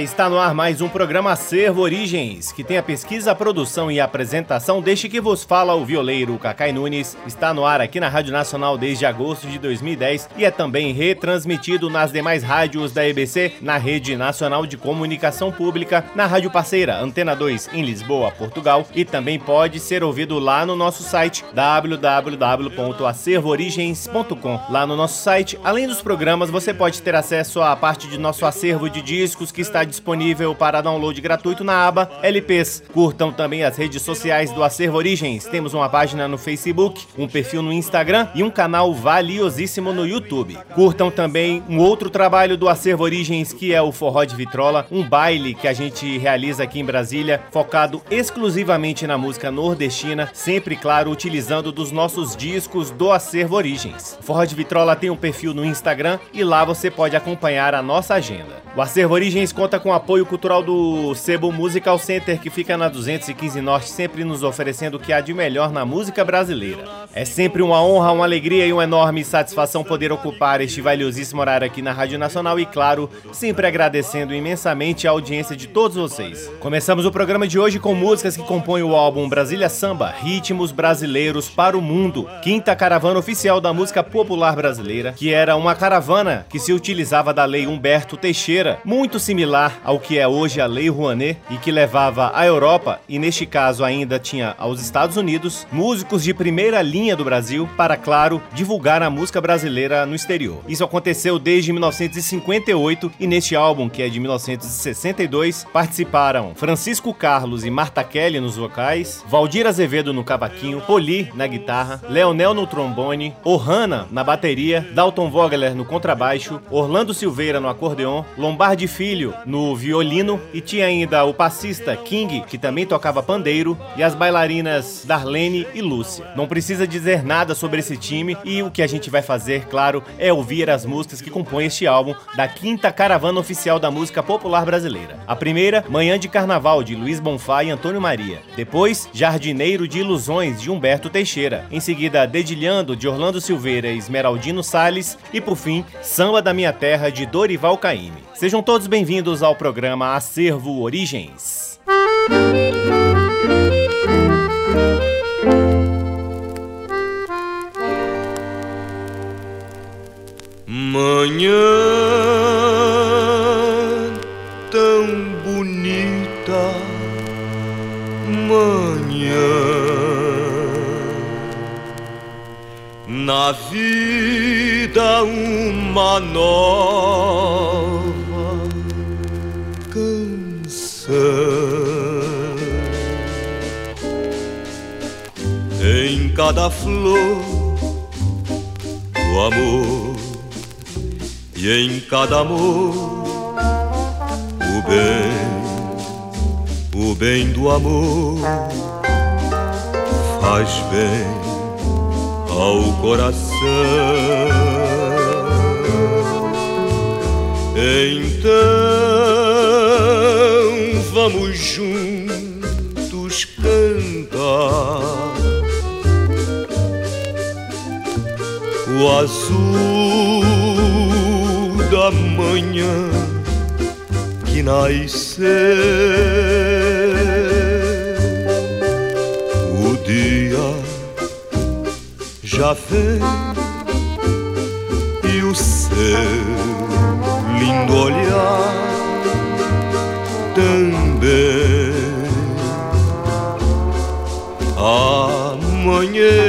Está no ar mais um programa Acervo Origens, que tem a pesquisa, a produção e a apresentação deste que vos fala o violeiro Cacai Nunes. Está no ar aqui na Rádio Nacional desde agosto de 2010 e é também retransmitido nas demais rádios da EBC, na Rede Nacional de Comunicação Pública, na rádio parceira Antena 2 em Lisboa, Portugal e também pode ser ouvido lá no nosso site www.acervoorigens.com. Lá no nosso site, além dos programas, você pode ter acesso à parte de nosso acervo de discos que está disponível para download gratuito na aba LPs. Curtam também as redes sociais do Acervo Origens. Temos uma página no Facebook, um perfil no Instagram e um canal valiosíssimo no YouTube. Curtam também um outro trabalho do Acervo Origens, que é o Forró de Vitrola, um baile que a gente realiza aqui em Brasília, focado exclusivamente na música nordestina, sempre, claro, utilizando dos nossos discos do Acervo Origens. Forró de Vitrola tem um perfil no Instagram e lá você pode acompanhar a nossa agenda. O Acervo Origens conta com o apoio cultural do Sebo Musical Center, que fica na 215 Norte, sempre nos oferecendo o que há de melhor na música brasileira. É sempre uma honra, uma alegria e uma enorme satisfação poder ocupar este valiosíssimo horário aqui na Rádio Nacional e, claro, sempre agradecendo imensamente a audiência de todos vocês. Começamos o programa de hoje com músicas que compõem o álbum Brasília Samba, Ritmos Brasileiros para o Mundo, quinta caravana oficial da música popular brasileira, que era uma caravana que se utilizava da Lei Humberto Teixeira muito similar ao que é hoje a Lei Rouanet e que levava à Europa, e neste caso ainda tinha aos Estados Unidos, músicos de primeira linha do Brasil para, claro, divulgar a música brasileira no exterior. Isso aconteceu desde 1958 e neste álbum, que é de 1962, participaram Francisco Carlos e Marta Kelly nos vocais, Valdir Azevedo no cavaquinho, Poli na guitarra, Leonel no trombone, Ohana na bateria, Dalton Vogler no contrabaixo, Orlando Silveira no acordeon, Lombardi Filho no violino e tinha ainda o passista King, que também tocava pandeiro, e as bailarinas Darlene e Lúcia. Não precisa dizer nada sobre esse time e o que a gente vai fazer, claro, é ouvir as músicas que compõem este álbum da quinta caravana oficial da música popular brasileira. A primeira, Manhã de Carnaval, de Luiz Bonfá e Antônio Maria. Depois, Jardineiro de Ilusões, de Humberto Teixeira. Em seguida, Dedilhando, de Orlando Silveira e Esmeraldino Salles. E por fim, Samba da Minha Terra, de Dorival Caymmi. Sejam todos bem-vindos ao programa Acervo Origens. Manhã tão bonita, manhã na vida uma nova em cada flor o amor e em cada amor o bem, o bem do amor faz bem ao coração. Então vamos juntos cantar o azul da manhã que nasceu. O dia já vem e o seu lindo olhar amanhecer.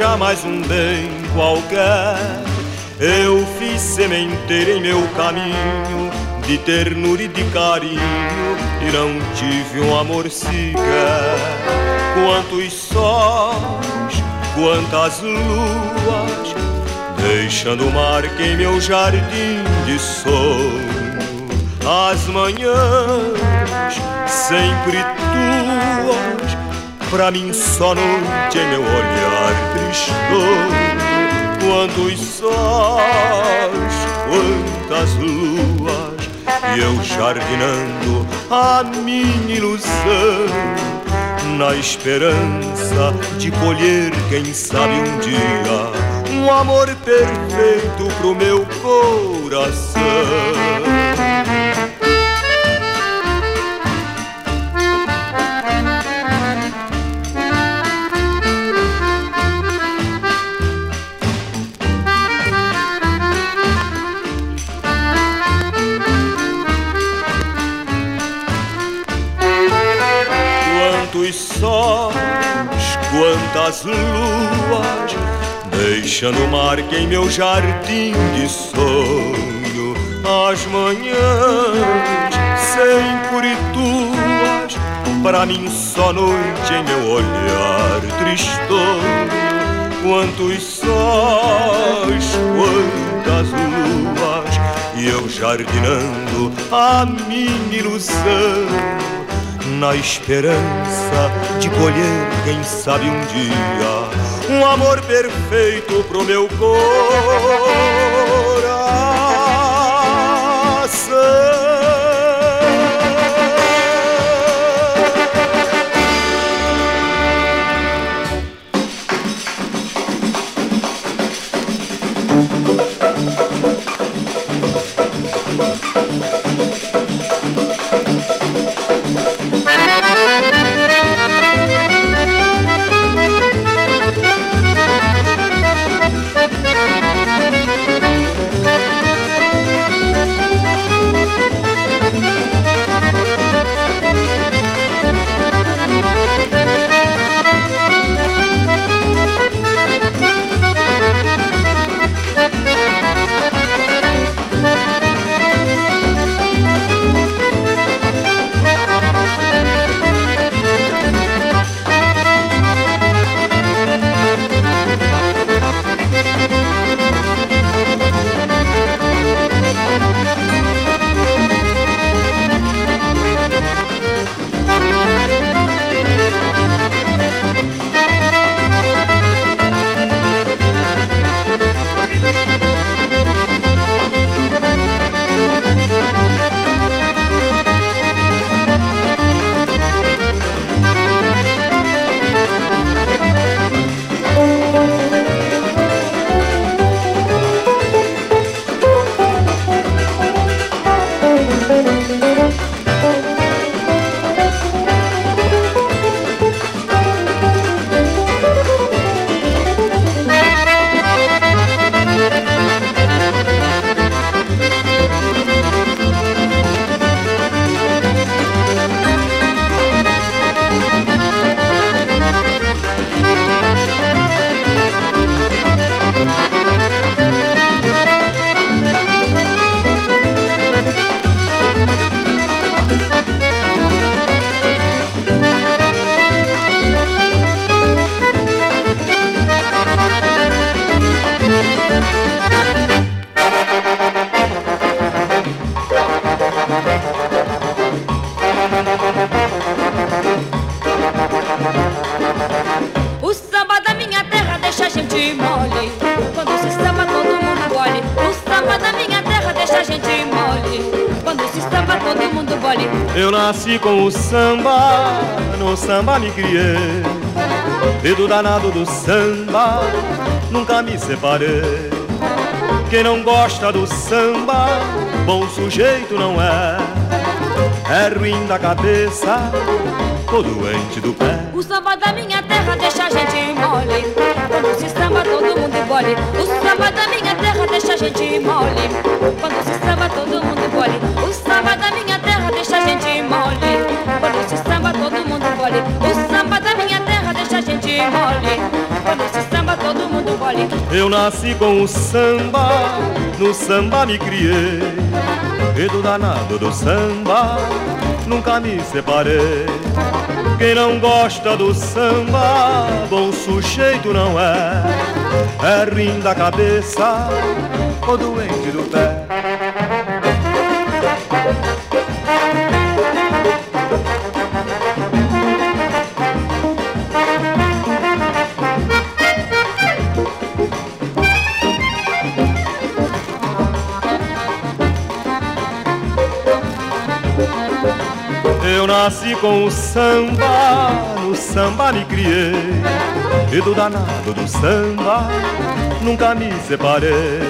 Colher jamais um bem qualquer eu fiz sementeira em meu caminho de ternura e de carinho e não tive um amor sequer. Quantos sóis, quantas luas, deixando marca em meu jardim de sonho. As manhãs sempre tuas, pra mim só noite em meu olhar tristonho quantos sóis, quantas luas, e eu jardinando a minha ilusão, na esperança de colher, quem sabe um dia, um amor perfeito pro meu coração. Quantas luas, deixando marca em meu jardim de sonho. As manhãs sempre tuas, para mim só noite em meu olhar tristonho. Quantos sóis, quantas luas, e eu jardinando a minha ilusão na esperança de colher, quem sabe um dia, um amor perfeito pro meu coração. Nasci com o samba, no samba me criei. Dedo danado do samba, nunca me separei. Quem não gosta do samba, bom sujeito não é. É ruim da cabeça, ou doente do pé. O samba da minha terra deixa a gente mole. Quando se samba todo mundo bole. O samba da minha terra deixa a gente mole. Quando se samba todo mundo bole. Mole. Quando se samba todo mundo bole. Eu nasci com o samba, no samba me criei. E do danado do samba, nunca me separei. Quem não gosta do samba, bom sujeito não é. É ruim da cabeça ou doente do pé. Nasci com o samba, no samba me criei. E do danado do samba, nunca me separei.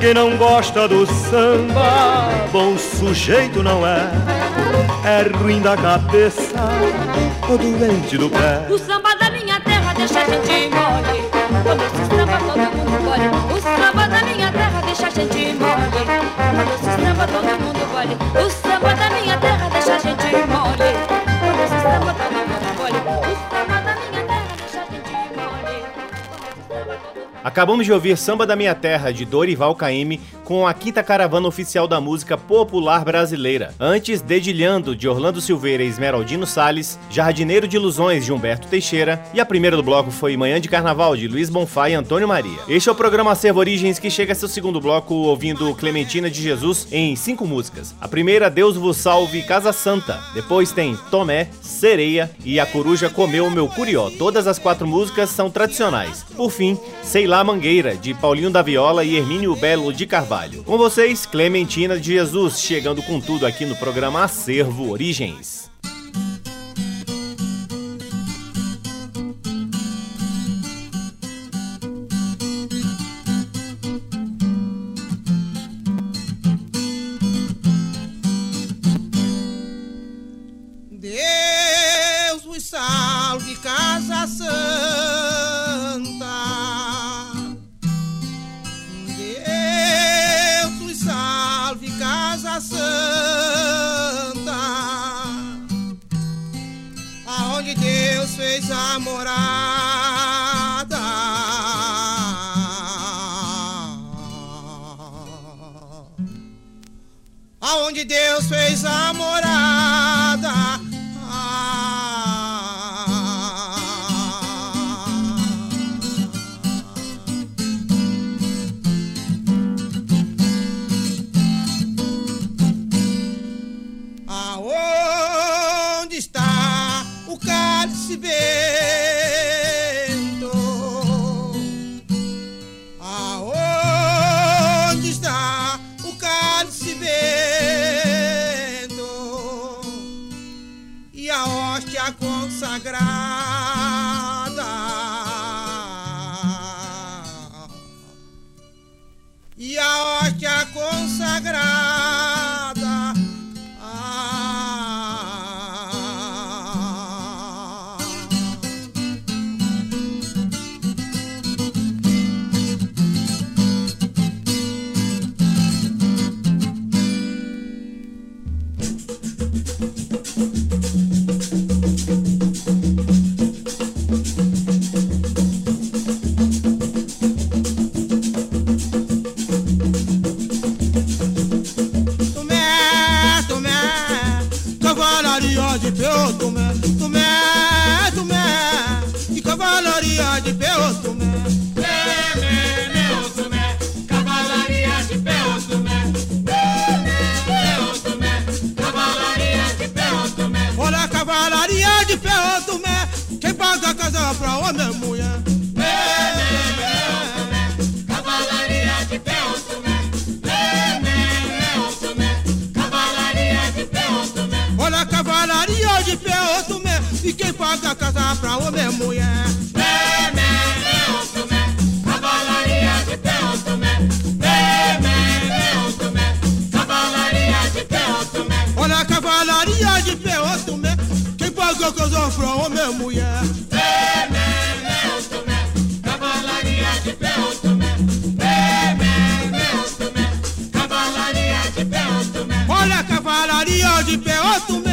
Quem não gosta do samba, bom sujeito não é. É ruim da cabeça, ou doente do pé. O samba da minha terra deixa a gente mole. Acabamos de ouvir Samba da Minha Terra, de Dorival Caymmi, com a quinta caravana oficial da música popular brasileira. Antes, Dedilhando, de Orlando Silveira e Esmeraldino Salles, Jardineiro de Ilusões, de Humberto Teixeira, e a primeira do bloco foi Manhã de Carnaval, de Luiz Bonfá e Antônio Maria. Este é o programa Acervo Origens, que chega a seu segundo bloco ouvindo Clementina de Jesus em cinco músicas. A primeira, Deus vos salve, Casa Santa. Depois tem Tomé, Sereia e A Coruja Comeu Meu Curió. Todas as quatro músicas são tradicionais. Por fim, Sei lá Mangueira, de Paulinho da Viola e Hermínio Belo de Carvalho. Com vocês, Clementina de Jesus, chegando com tudo aqui no programa Acervo Origens. Aonde Deus fez a morada. essa casa pra homem e mulher. Cavalaria de Teotumé. Meme, Leontumé, cavalaria de Olha a cavalaria de que pagou casou pra homem e mulher. Meme, me, cavalaria de Teotumé. Meme, me, cavalaria de Teotumé. Olha a cavalaria de Teotumé.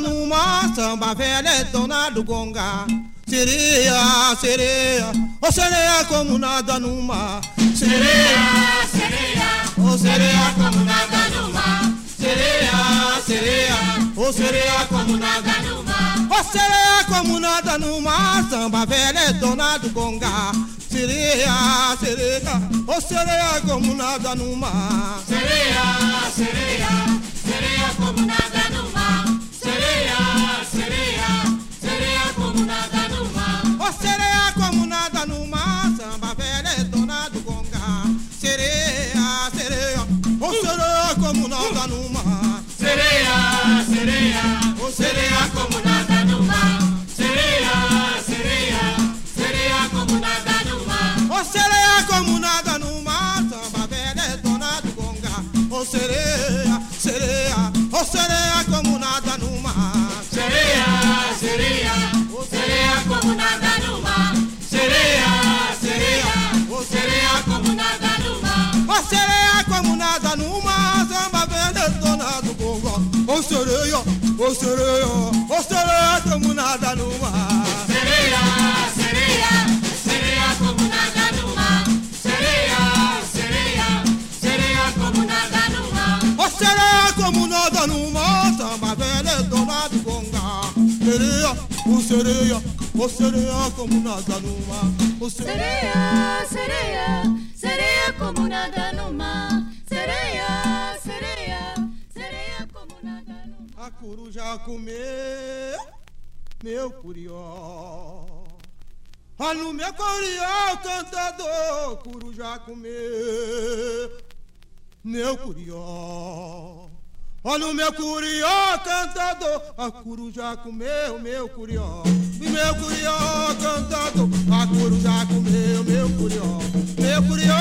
No mar, samba velha é dona do gonga. Sereia, sereia, ô sereia como nada no mar. Sereia, Sereia, ô sereia como nada no mar. Sereia, sereia, ô sereia como Nada no mar. Ô sereia como nada no mar, samba velha é dona do gonga. Sereia, sereia, ô sereia como nada no mar. Sereia, sereia, sereia como nada no mar. Sereia como nada no mar, samba velha é dona do gonga. Sereia, sereia, ô sereia como nada no mar. Sereia, sereia, Ô sereia como ô sereia, ô sereia como nada no mar. Sereia, sereia, sereia como nada no mar. Sereia, sereia, sereia como nada no mar. Ô sereia como nada no mar, samba velha dona do gonga. Sereia, ô sereia, ô sereia como nada no mar. Sereia, sereia, sereia como nada no mar. Coruja comer meu curió. Olha o meu curió, cantador, coruja comer meu curió. Olha o meu curió, cantador, a coruja comeu meu curió. Meu curió, cantador, a coruja comeu meu curió. Meu curió,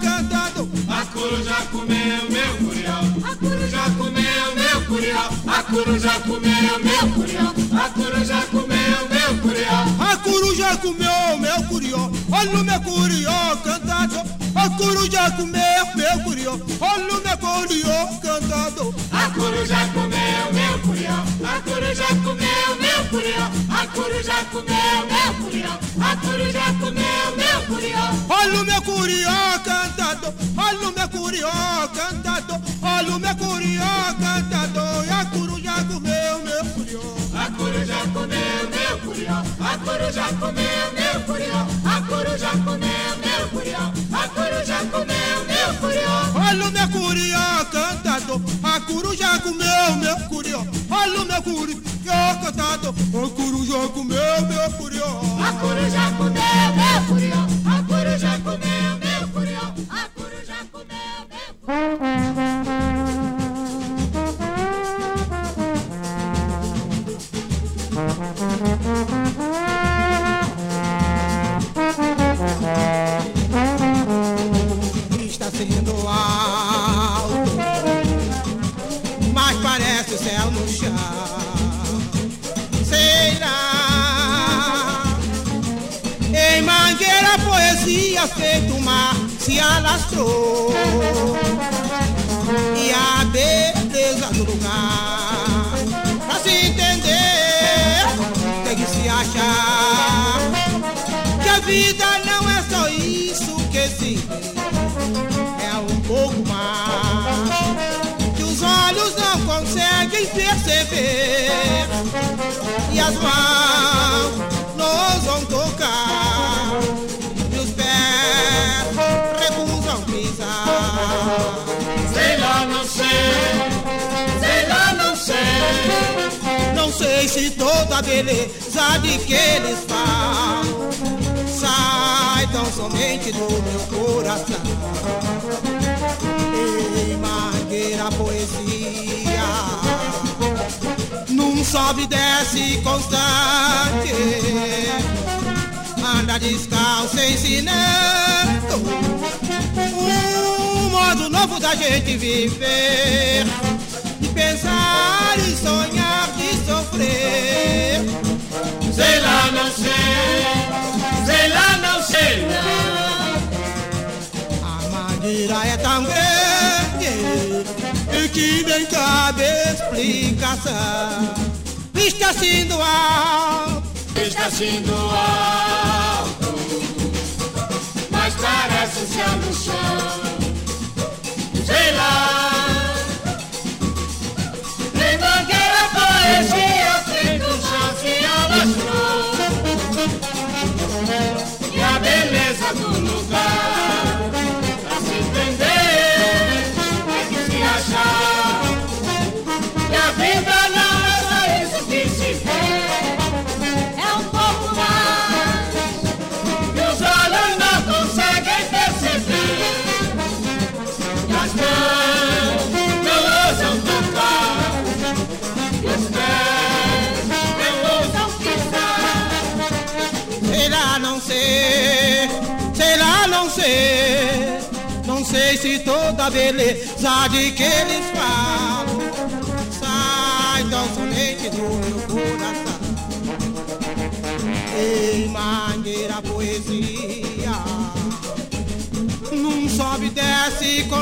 cantador, A coruja comeu meu curió. A coruja comeu meu curió. A coruja comeu meu curió. A coruja comeu meu curió. A coruja comeu meu curió, olha o meu curió cantado. A coruja comeu meu curió, olha o meu curió cantado. A coruja comeu meu curió. A coruja comeu meu curió. A coruja comeu meu curió. A coruja comeu curió cantado, olha o meu curió cantado. E a coruja comeu meu curió. A coruja comeu meu curió. A coruja comeu meu curió. A coruja comeu meu curió. A coruja comeu meu curió. Olha o meu curió cantado, a coruja comeu meu curió. Olha o meu curió cantado, a coruja comeu meu curió. A coruja comeu meu sei. Se toda a beleza de que eles falam sai tão somente do meu coração. Ei, mangueira poesia, num sobe e desce constante, anda descalço ensinando um modo novo da gente viver, de pensar e sonhar, sofrer. Sei lá, não sei, sei lá, não sei não. A maneira é tão grande que nem cabe explicação. Vista assim do alto, vista assim do alto, mas parece céu no chão. Sei lá, chance e alastrou. E a beleza do lugar, não sei. Não sei se toda beleza de que eles falam sai tão somente do meu coração. Ei, mangueira poesia, num sobe e desce constante,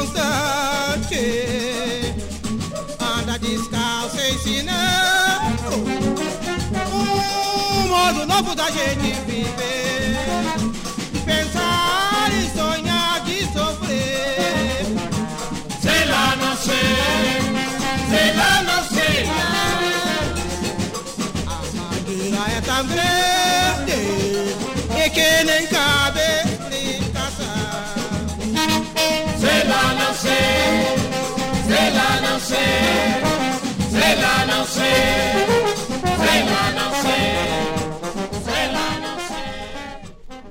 e que nem cabe explicação. Sei lá, não sei,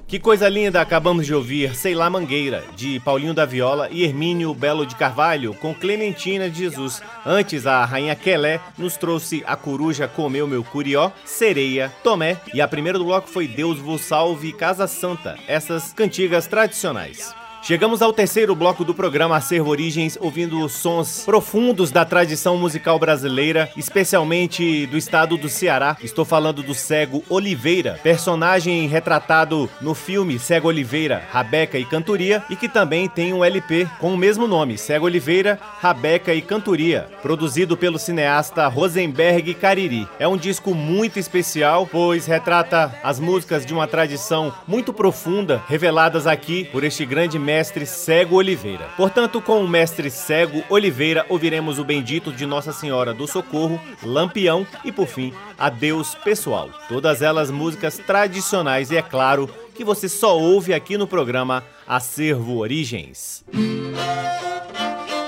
Que coisa linda acabamos de ouvir Sei lá Mangueira, de Paulinho da Viola e Hermínio Belo de Carvalho, com Clementina de Jesus. Antes, a Rainha Quelé nos trouxe A Coruja Comeu Meu Curió, Sereia, Tomé e a primeira do bloco foi Deus vos salve Casa Santa, essas cantigas tradicionais. Chegamos ao terceiro bloco do programa Acervo Origens, ouvindo os sons profundos da tradição musical brasileira, especialmente do estado do Ceará. Estou falando do Cego Oliveira, personagem retratado no filme Cego Oliveira, Rabeca e Cantoria, e que também tem um LP com o mesmo nome, Cego Oliveira, Rabeca e Cantoria, produzido pelo cineasta Rosenberg Cariri. É um disco muito especial, pois retrata as músicas de uma tradição muito profunda, reveladas aqui por este grande mestre Cego Oliveira. Portanto, com o mestre Cego Oliveira, ouviremos o bendito de Nossa Senhora do Socorro, Lampião e, por fim, Adeus Pessoal. Todas elas músicas tradicionais e, é claro, que você só ouve aqui no programa Acervo Origens. abençoe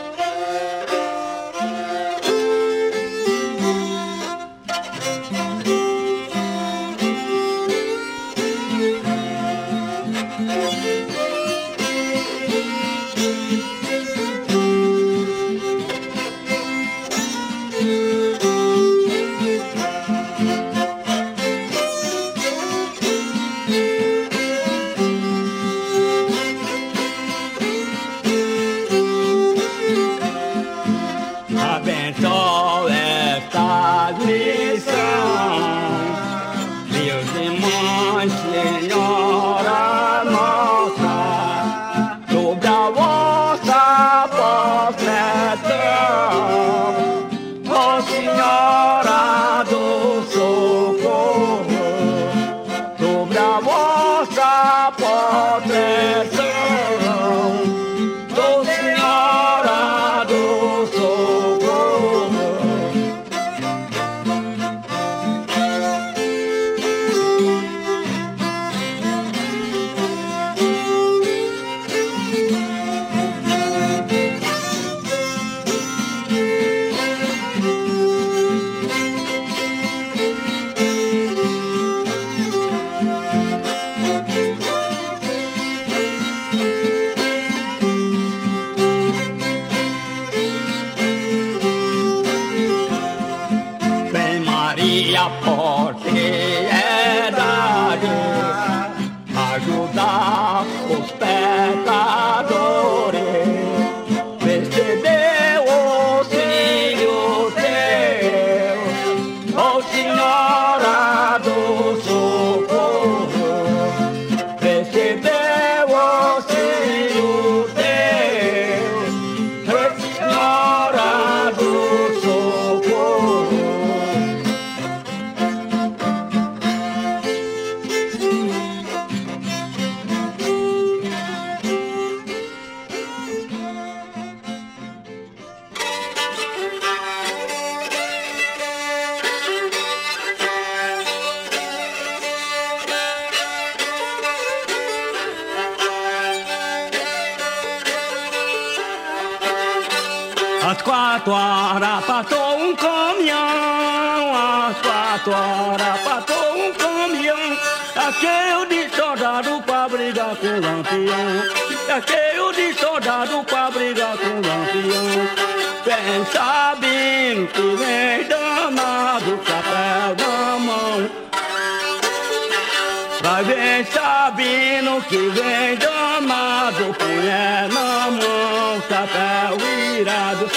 sabendo que vem danado, punha na mão, chapéu virado.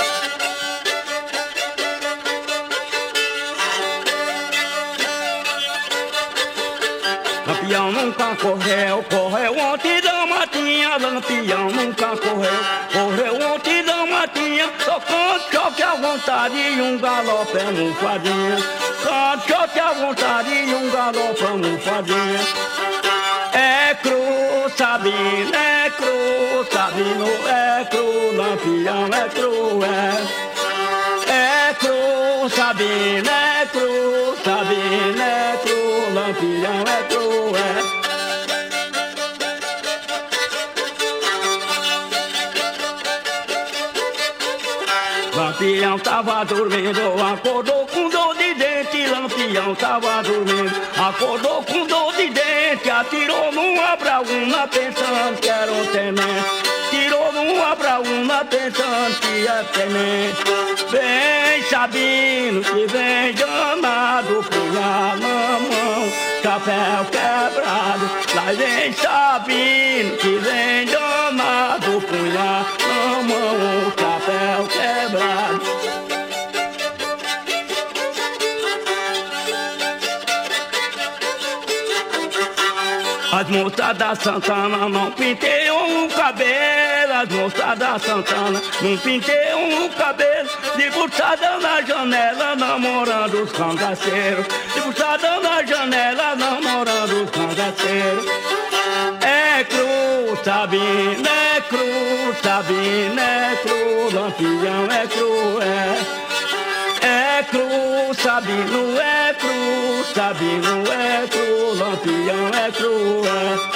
Lampião nunca correu, correu ontem da matinha. Lampião nunca correu, correu ontem da matinha. Só cante choque à vontade e um galope um fadinha. Cante choque à vontade e um galope um fadinha. É cru, Sabino, é cru, Sabino, é cru, Lampião é cru, é. É cru, Sabino, é cru, Sabino, é cru, Lampião é cru, é. Lampião tava dormindo, acordou com dor de dente. Lampião tava dormindo, acordou com dor de dente. Atirou numa braúna pensando que era um tenente. Tirou numa braúna pensando que ia tenente. Vem sabendo que vem danado, punha na mão, chapéu quebrado. Lá vem sabendo que vem danado, punha na mão, chapéu quebrado. As moças da Santana não penteiam o cabelo, as moças da Santana não penteiam o cabelo, debruçada na janela, namorando os cangaceiros, debruçada na janela, namorando os cangaceiros. É cru, Sabina, é cru, Sabina, é cru, Lampião é cru. É cru, Sabino é cru, Sabino é cru, Lampião é cru, é.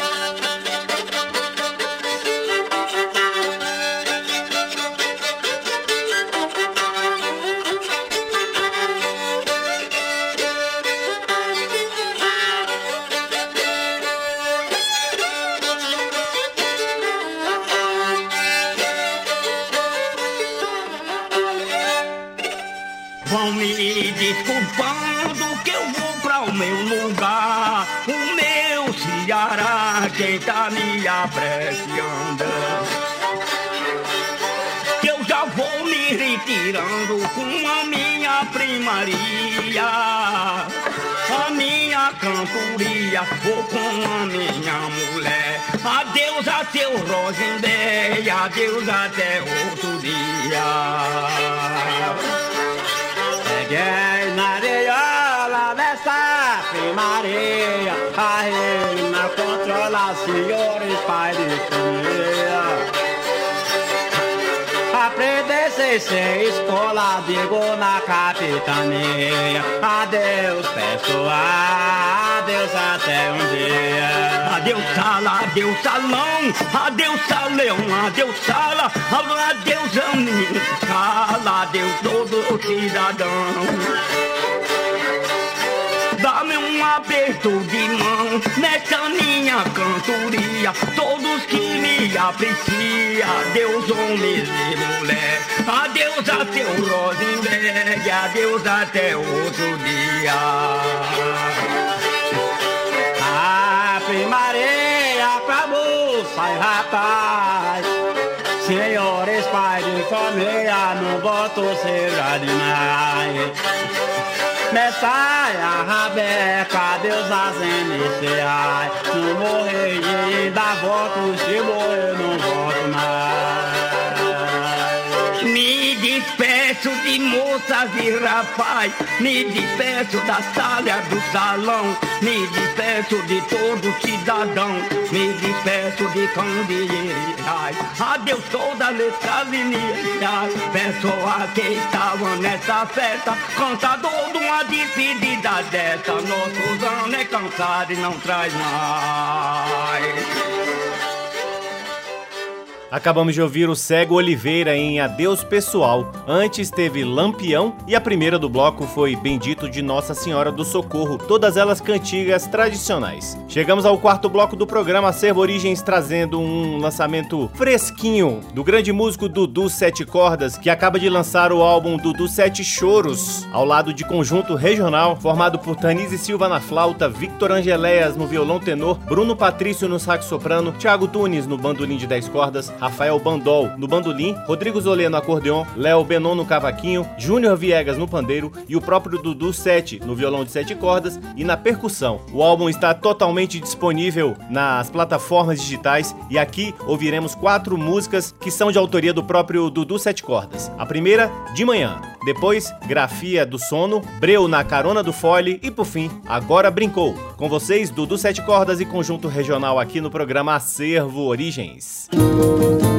O meu Ceará, quem tá me apreciando. Eu já vou me retirando com a minha primaria, a minha cantoria, vou com a minha mulher. Adeus a seu Rosenberg, adeus até outro dia. Peguei na areiola dessa primaria A reina controla senhores pai de família. Aprender sem escola, digo na capitania. Adeus pessoal, adeus até um dia. Adeus sala, adeus salão, adeus salão, adeus sala, adeus amigo, sala, adeus todo cidadão. Aperto de mão nessa minha cantoria. Todos que me apreciam, adeus homens e mulher. Adeus a seu Rosenberg, adeus até outro dia. A primaria pra moça e rapaz. Senhores pais de família, não boto seja demais. Messaia, Rabeca, Deus as iniciais. Não morrer ainda volto, se morrer moças e rapaz, me despeço da sala do salão, me despeço de todo cidadão, me despeço de candeeirais. Adeus toda letra lineais, pessoas que estavam nessa festa, cantador de uma despedida dessa, nosso ano é cansado e não traz mais. Acabamos de ouvir o Cego Oliveira em Adeus Pessoal. Antes teve Lampião e a primeira do bloco foi Bendito de Nossa Senhora do Socorro, todas elas cantigas tradicionais. Chegamos ao quarto bloco do programa Acervo Origens trazendo um lançamento fresquinho do grande músico Dudu Sete Cordas, que acaba de lançar o álbum Dudu Sete Choros, ao lado de conjunto regional formado por Tanise Silva na flauta, Victor Angeléas no violão tenor, Bruno Patrício no sax soprano, Thiago Tunes no bandolim de 10 cordas, Rafael Bandol no bandolim, Rodrigo Zolê no acordeon, Léo Benon no cavaquinho, Júnior Viegas no pandeiro e o próprio Dudu Sete no violão de sete cordas e na percussão. O álbum está totalmente disponível nas plataformas digitais e aqui ouviremos quatro músicas que são de autoria do próprio Dudu Sete Cordas. A primeira, De Manhã. Depois, Grafia do Sono, Breu na Carona do Fole e por fim, Agora Brincou. Com vocês, Dudu Sete Cordas e Conjunto Regional aqui no programa Acervo Origens. Thank you.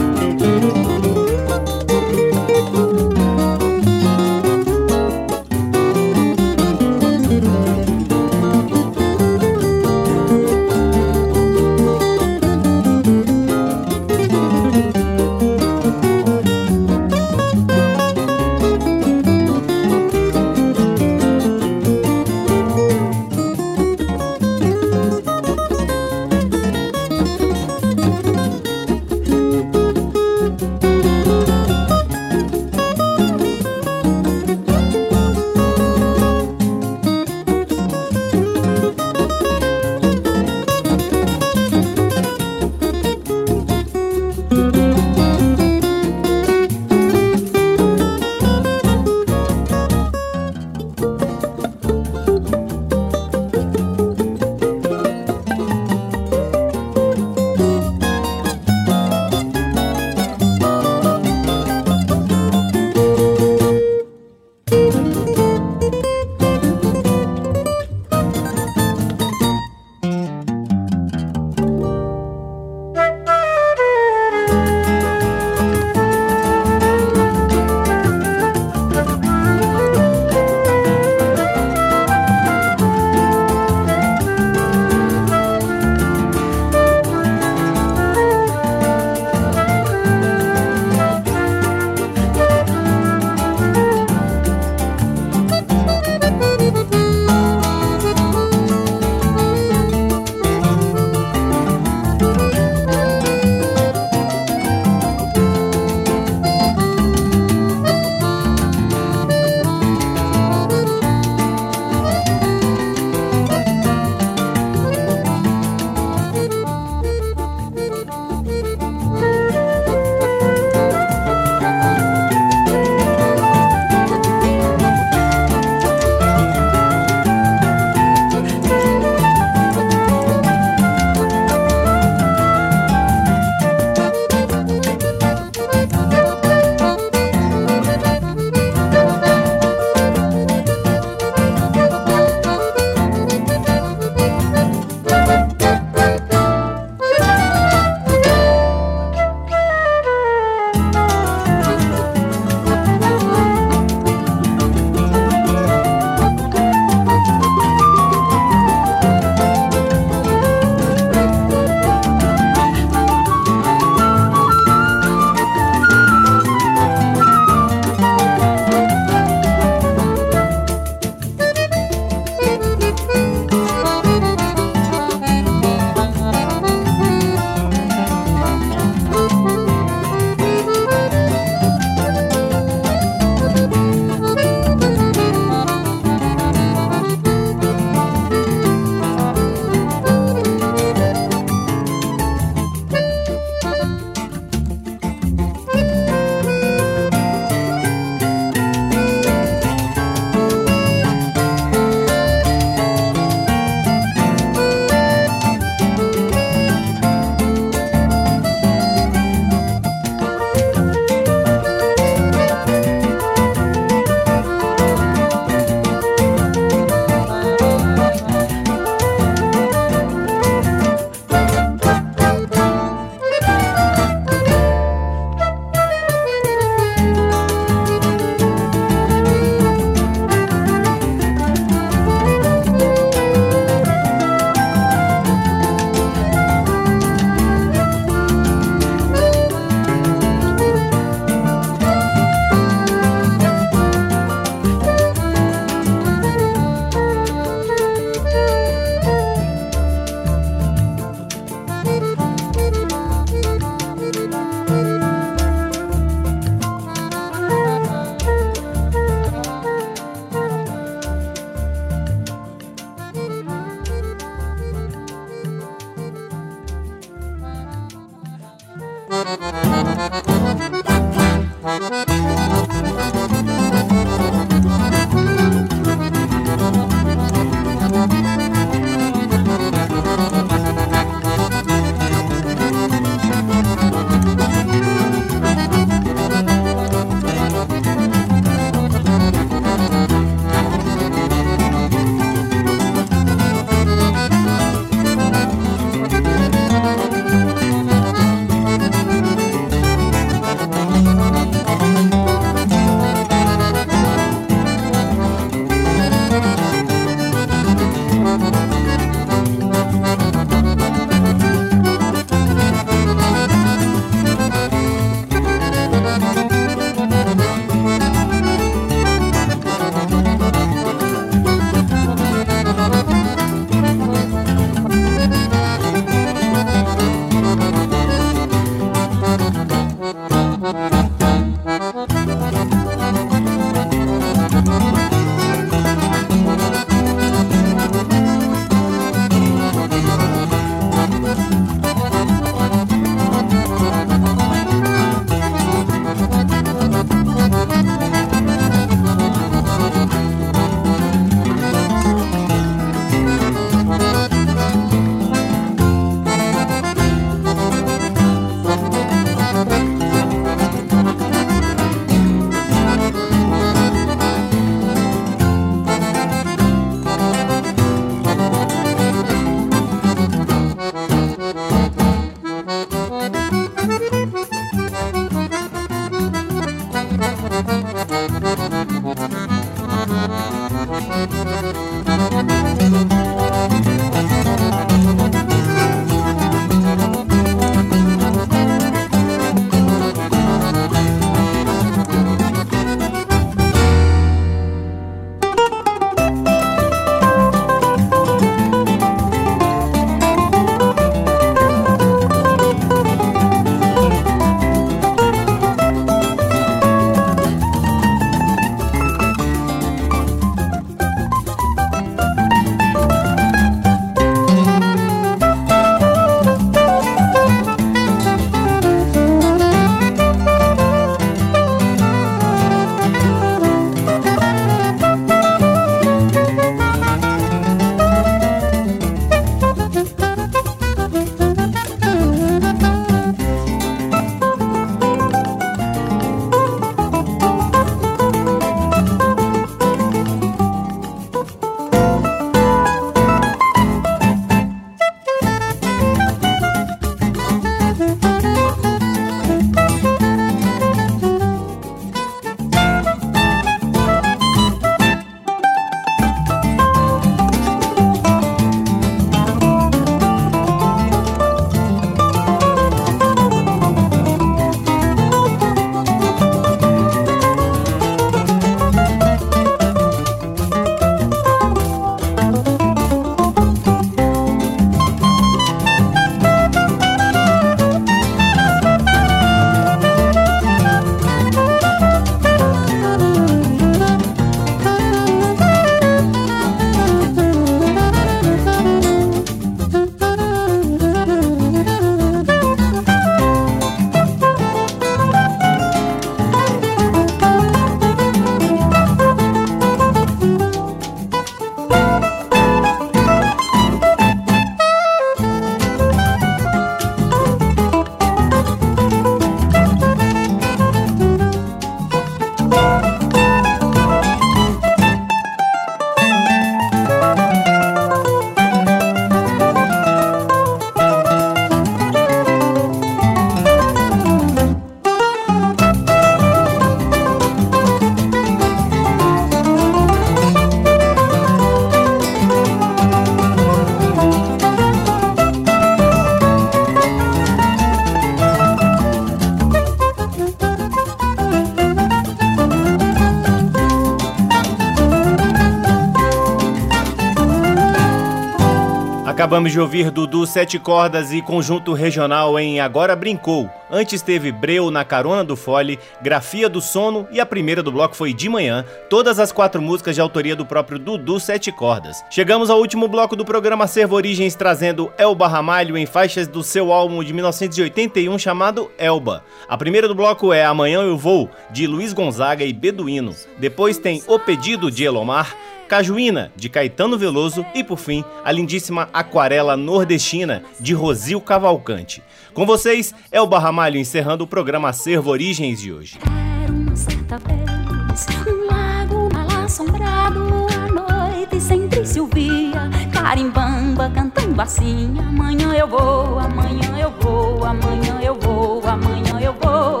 De ouvir Dudu Sete Cordas e Conjunto Regional em Agora Brincou. Antes teve Breu na Carona do Fole, Grafia do Sono e a primeira do bloco foi De Manhã, todas as quatro músicas de autoria do próprio Dudu Sete Cordas. Chegamos ao último bloco do programa Servo Origens trazendo Elba Ramalho em faixas do seu álbum de 1981 chamado Elba. A primeira do bloco é Amanhã Eu Vou, de Luiz Gonzaga e Beduíno. Depois tem O Pedido de Elomar, Cajuína, de Caetano Veloso e, por fim, a lindíssima Aquarela Nordestina, de Rosil Cavalcante. Com vocês, é o Barramalho encerrando o programa Acervo Origens de hoje. Era uma certa vez um lago mal assombrado à noite sempre se ouvia carimbamba cantando assim amanhã eu vou amanhã eu vou amanhã eu vou amanhã eu vou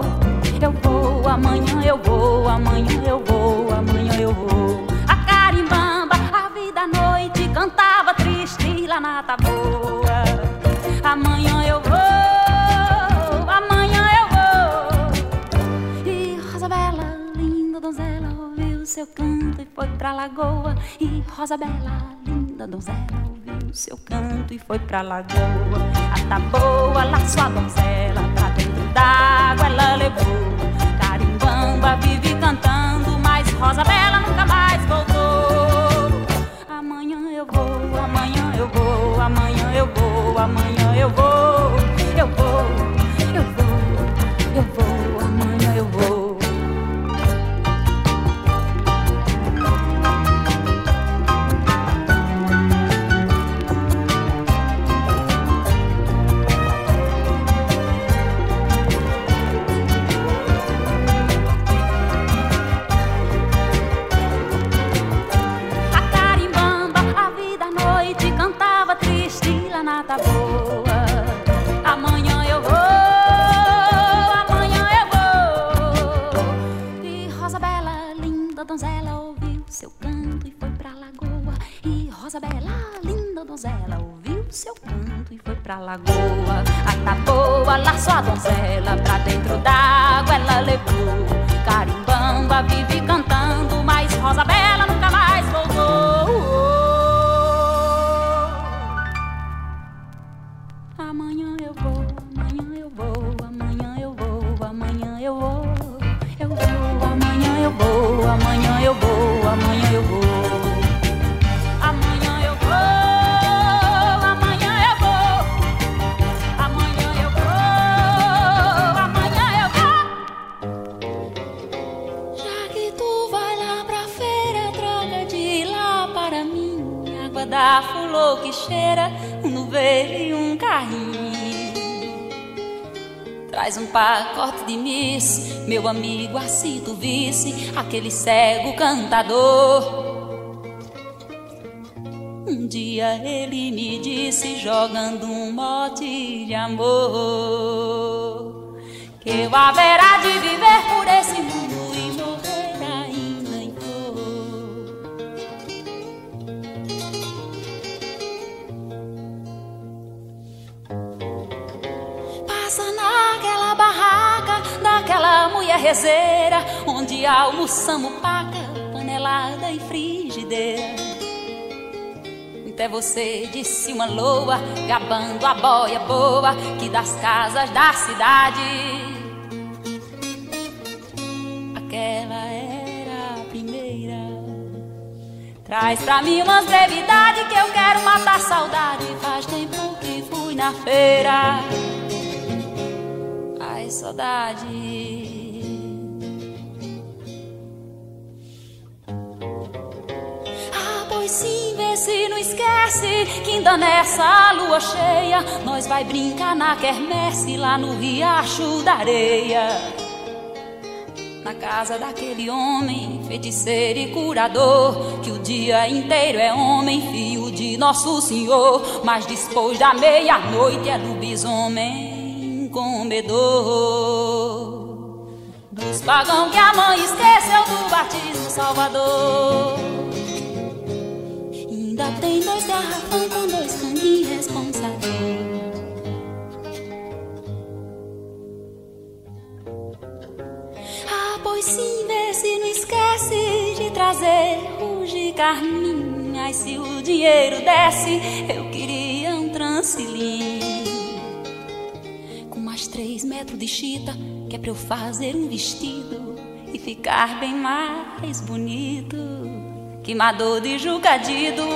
eu vou amanhã eu vou amanhã eu vou seu canto e foi pra lagoa. E Rosa Bela, linda donzela, ouviu seu canto e foi pra lagoa. A taboa laçou a donzela pra dentro d'água, ela levou. Carimbamba vive cantando, mas Rosa Bela nunca mais voltou eu vou, amanhã eu vou, amanhã eu vou, amanhã eu vou, pra lagoa. A taboa laçou a donzela pra dentro d'água, ela levou. Carimbamba vive cantando, mas Rosa Traz um pacote de miss, meu amigo, assim tu visse, aquele cego cantador. Um dia ele me disse, jogando um mote de amor, que eu haverá de viver por esse mundo mulher rezeira, onde almoçamos paca, panelada e frigideira. Até você disse uma loa, gabando a boia boa, que das casas da cidade. Aquela era a primeira. Traz pra mim umas brevidades que eu quero matar saudade. Faz tempo que fui na feira saudade. Pois sim, vê se não esquece que ainda nessa lua cheia nós vai brincar na quermesse lá no riacho da areia. Na casa daquele homem, feiticeiro e curador, que o dia inteiro é homem, filho de Nosso Senhor, mas depois da meia-noite é lobisomem comedor dos pagão que a mãe esqueceu do batismo Salvador. Tem dois garrafão com dois caninhos responsáveis. Ah, pois sim, vê se não esquece de trazer de carminha. E se o dinheiro desce, eu queria ancilim. Com mais três metros de chita, que é pra eu fazer um vestido e ficar bem mais bonito. Que Mador de Jucadido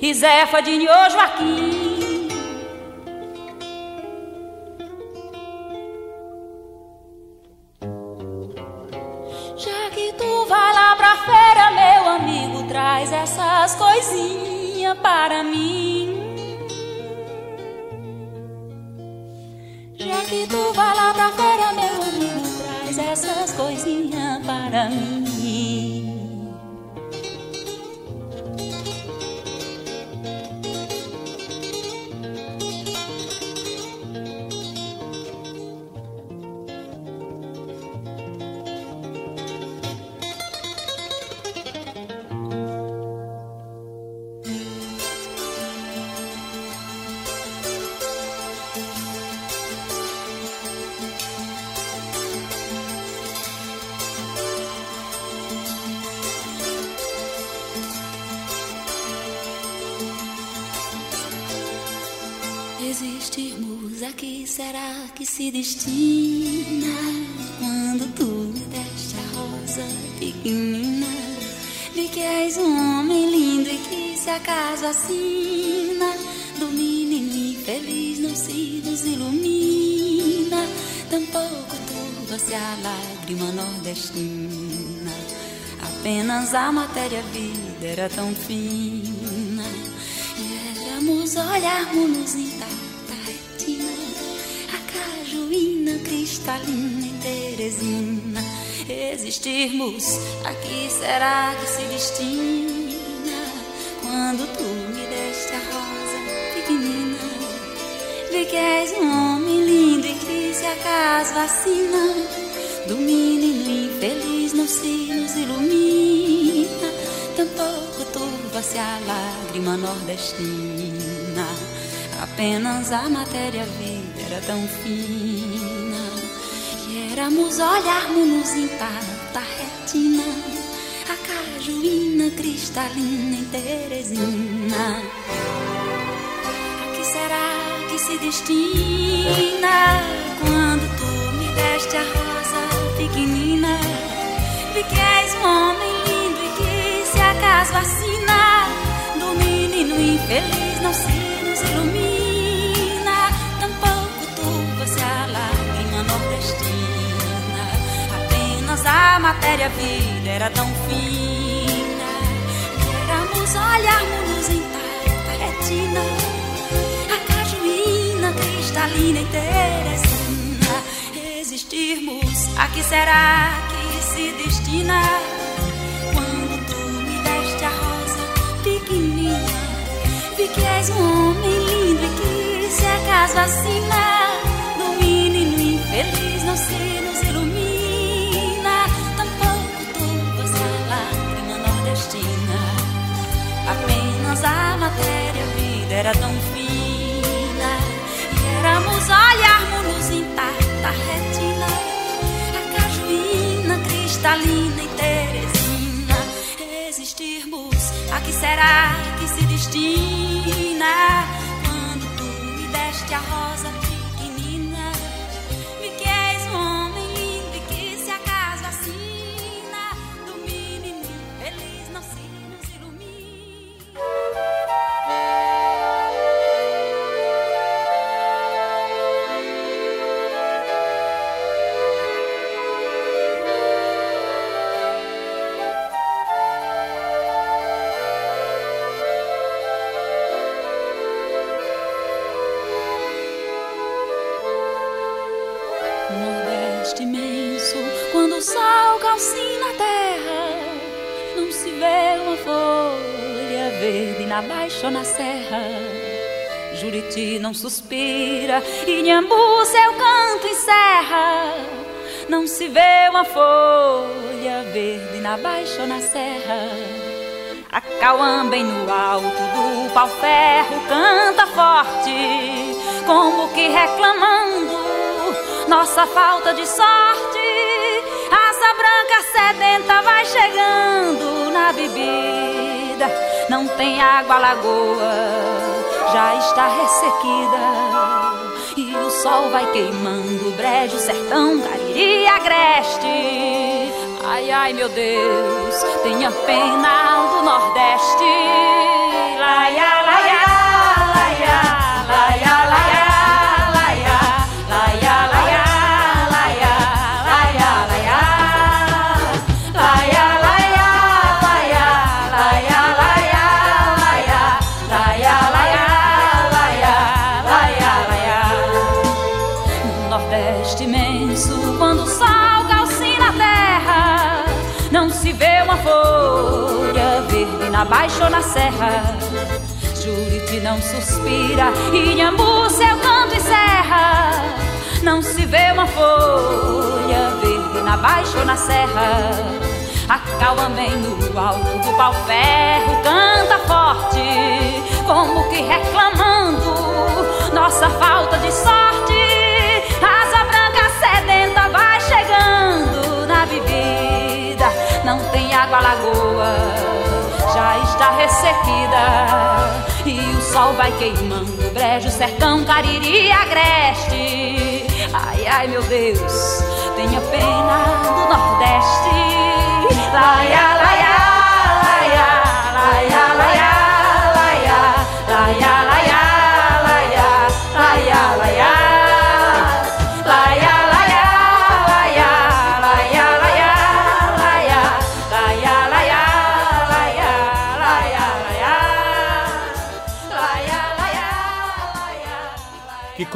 e Zefa de Nho Joaquim. Já que tu vai lá pra feira, meu amigo, traz essas coisinhas para mim. Já que tu vai lá pra feira, meu amigo, traz essas coisinhas para mim. Existirmos aqui, será que se destina? Quando tu me deste a rosa pequenina, vi que és um homem lindo e que se acaso assina, do menino infeliz não se nos ilumina, tampouco turva-se a lágrima nordestina, apenas a matéria-vida era tão fina. E éramos olharmos intacta cristalina e Teresina Existirmos, aqui será que se destina Quando tu me deste a rosa pequenina Vi que és um homem lindo e que se acaso vacina. Do menino infeliz não se nos ilumina Tampouco turva-se a lágrima nordestina. Apenas a matéria-vida era tão fina éramos olharmos-nos intacta retina A cajuína cristalina em Teresina. A que será que se destina Quando tu me deste a rosa pequenina? Vi que és um homem lindo e que se acaso vacina Do menino infeliz não se a matéria-vida era tão fina. Que éramos olharmos intacta retina A cajuína cristalina e Teresina. Existirmos, a que será que se destina? Quando tu me deste a rosa pequenina Vi que és um homem lindo e que se acaso vacina Do menino infeliz não se nos ilumina Apenas a matéria-vida era tão fina. E éramos olharmos-nos intacta retina A cajuína cristalina e Teresina. Existirmos, a que será que se destina? Quando tu me deste a rosa Juriti não suspira e Nhambu seu canto encerra. Não se vê uma folha verde na baixa ou na serra. A Cauã bem no alto do pau-ferro canta forte, como que reclamando nossa falta de sorte. Asa branca sedenta vai chegando na bebida, não tem água lagoa, já está ressequida e o sol vai queimando o brejo, sertão, cariri, agreste. Ai, ai, meu Deus, tenha pena do Nordeste. Laia, laia, Não suspira, Inhambu seu canto encerra. Não se vê uma folha verde na baixa ou na serra. A Cauamém no alto do pau-ferro canta forte, como que reclamando nossa falta de sorte. Asa branca sedenta vai chegando na bebida, não tem água lagoa já está ressequida e o sol vai queimando brejo, sertão, cariri, agreste. Ai, ai, meu Deus, tenha pena do Nordeste. Laia, laia, laia, laia, laia, laia, laia, laia,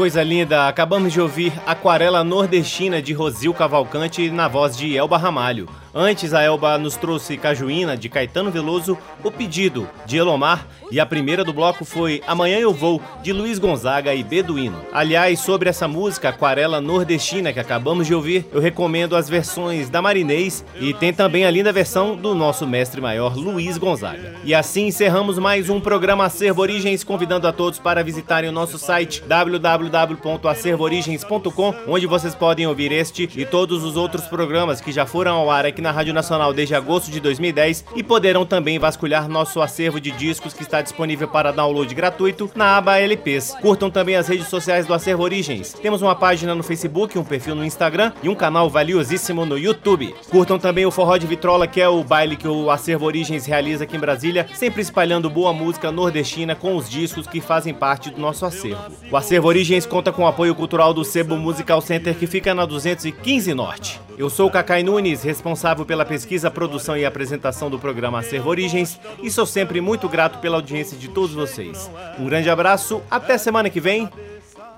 coisa linda! Acabamos de ouvir Aquarela Nordestina de Rosil Cavalcante na voz de Elba Ramalho. Antes, a Elba nos trouxe Cajuína, de Caetano Veloso, O Pedido, de Elomar, e a primeira do bloco foi Amanhã Eu Vou, de Luiz Gonzaga e Beduíno. Aliás, sobre essa música, Aquarela Nordestina, que acabamos de ouvir, eu recomendo as versões da Marinês e tem também a linda versão do nosso mestre maior, Luiz Gonzaga. E assim encerramos mais um programa Acervo Origens, convidando a todos para visitarem o nosso site www.acervoorigens.com, onde vocês podem ouvir este e todos os outros programas que já foram ao ar aqui aqui na Rádio Nacional desde agosto de 2010 e poderão também vasculhar nosso acervo de discos que está disponível para download gratuito na aba LPs. Curtam também as redes sociais do Acervo Origens. Temos uma página no Facebook, um perfil no Instagram e um canal valiosíssimo no YouTube. Curtam também o Forró de Vitrola, que é o baile que o Acervo Origens realiza aqui em Brasília, sempre espalhando boa música nordestina com os discos que fazem parte do nosso acervo. O Acervo Origens conta com o apoio cultural do Sebo Musical Center, que fica na 215 Norte. Eu sou o Cacai Nunes, responsável pela pesquisa, produção e apresentação do programa Acervo Origens e sou sempre muito grato pela audiência de todos vocês. Um grande abraço, até semana que vem.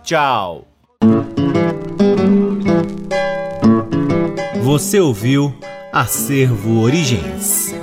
Tchau. Você ouviu Acervo Origens.